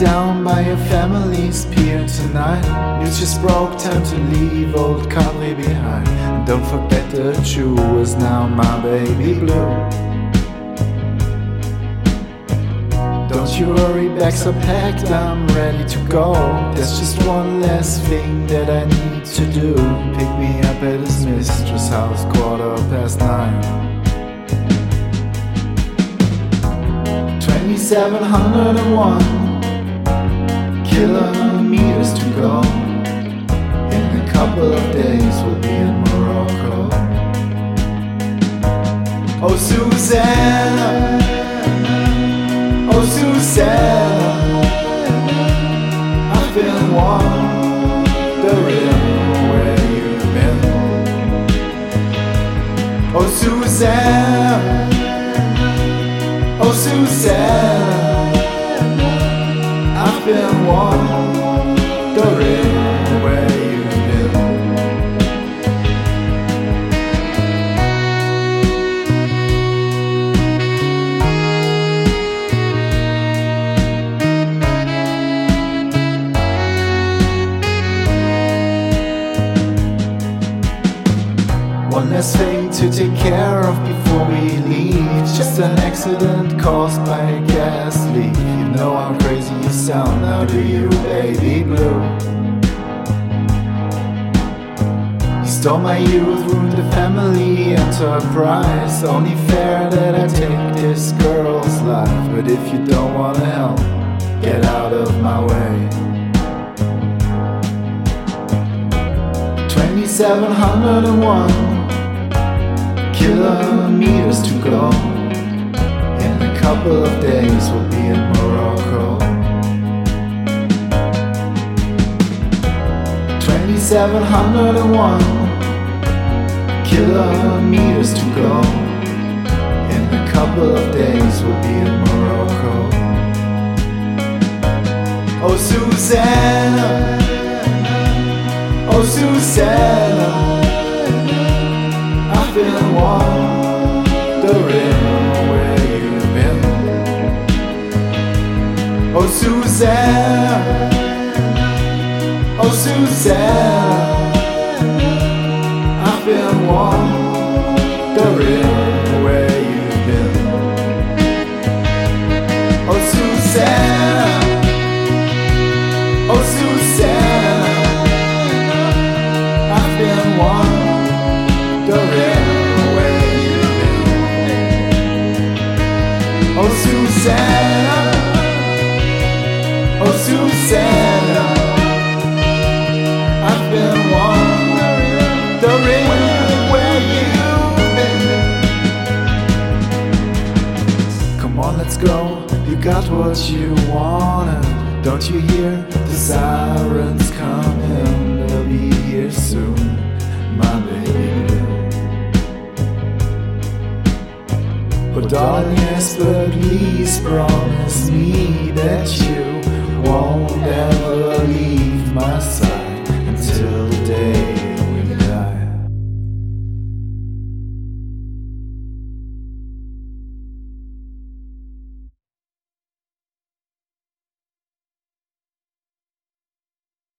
your family's pier tonight. News just broke, time to leave old country behind. And don't forget the Jew is now my baby blue. Don't you worry, bags are packed, I'm ready to go. There's just one last thing that I need to do. Pick me up at his mistress' house, quarter past nine. 2701 kilometers to go. In a couple of days, we'll be in Morocco. Oh, Suzanna. Oh, Suzanna, I've been wondering where you've been. Oh, Suzanna, oh, Suzanna, been wondering where you've been. One less thing to take care of leave. Just an accident caused by a gas leak. You know how crazy you sound now, do you, baby blue? You stole my youth, ruined the family enterprise. Only fair that I take this girl's life. But if you don't wanna help, get out of my way. 2701 kilometers to go. In a couple of days, we'll be in Morocco. 2701 kilometers to go. In a couple of days, we'll be in Morocco. Oh, Suzanna. Oh, Suzanna, been wondering where you've been. Oh, Suzanna, oh, Suzanna, I've been wondering where you've been. Oh, Suzanna, oh, Suzanna. I've been wondering Suzanna. Oh, Suzanna. I've been wondering where you've been. Come on, let's go. You got what you wanted. Don't you hear the sirens coming? They'll be here soon, my Oh, darling, yes, but please promise me that you won't ever leave.